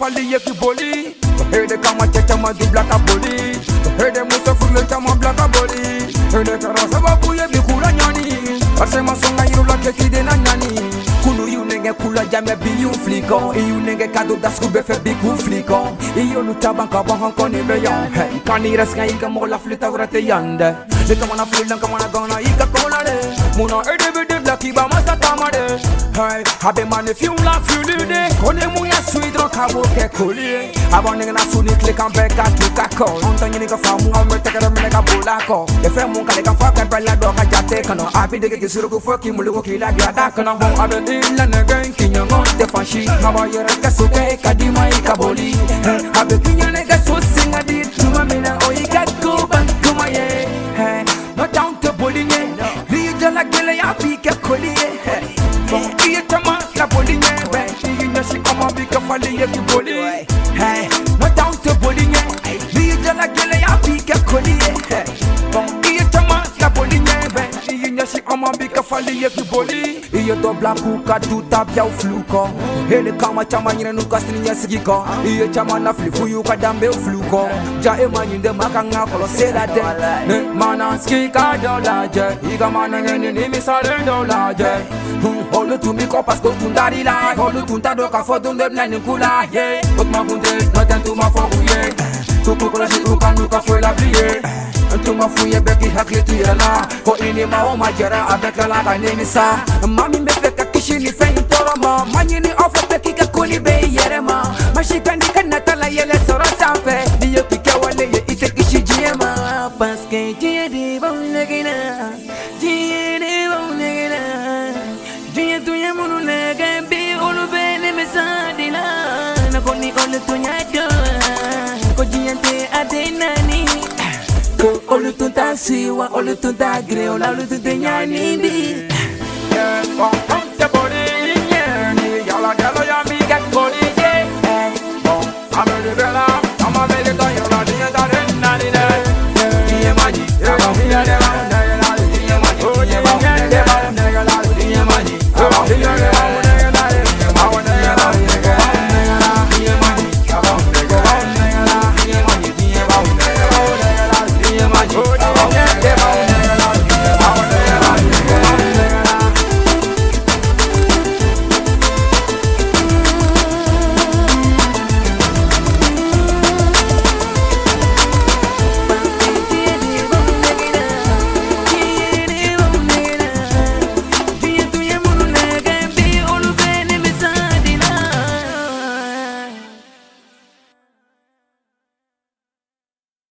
ama bika fali ye ki boli. Hede kama checha ma du blaka boli. Hede musa fulle chama blaka boli. Hede kara sababu ye bikula nyani. Asema songa yirula keki de na nyani. Kulu yu nenge kula jame bi yu fliko I yu nenge kado dasku befe bi ku fliko I yu lu taban ka bon hon koni beyon Hey, kani resga ika mo la flita vrate yande De kama na fulan kama na gana ika kola de Muna tamade Hey, habe mane fiu la fiu de Kone mu ya sweet ro kabo ke kuli Aba nenge na suni klik an beka tu ka ko Onta nyini ka fa mu ame teke de mene ka bula ko Efe mu kale ka fa ka bella do ka jate kano Abi de ke kisuru ku fo ki mulu ko kila bi ada kano Bon abe illa negen kinya ngon te fanshi Haba yere ka suke kadima ikaboli Abe kinya e kiboli Iye dobla kuka duta bia ufluko Hele kama chama nyine nuka sini nye sigiko Iye chama na flifu yuka dambe ufluko Ja ema nyinde maka nga kolo seda de Ne mana skika dola je Iga mana ngeni ni misale dola hm, je Olu tu mi ko pasko tunda rila Olu tunda doka fo dunde mne nikula Ye Otma bunde noten tuma fo kuye Tukukola shi uka nuka fo la blie أنتم فويا باقي هقلتي أنا. وإني ما هو ما جرى ابيك لا غنيني سا مامي مبكا كشيني فين تورما مانيني اوفتكي ككولي بي يرما ماشي كان كنا تلا يلا سورا سامبي ديو كيكا ولا يتكي شي جيما. باسكي جي دي بولغينا جي دي بولغينا جي تو يمونو لغا بي أولو بي مسادينا نكوني أولو تو نياجو كوجي انت أدينا. ko Olu tun t'a siwa, olu tun t'a gere o la, olu tun Bon, Bon,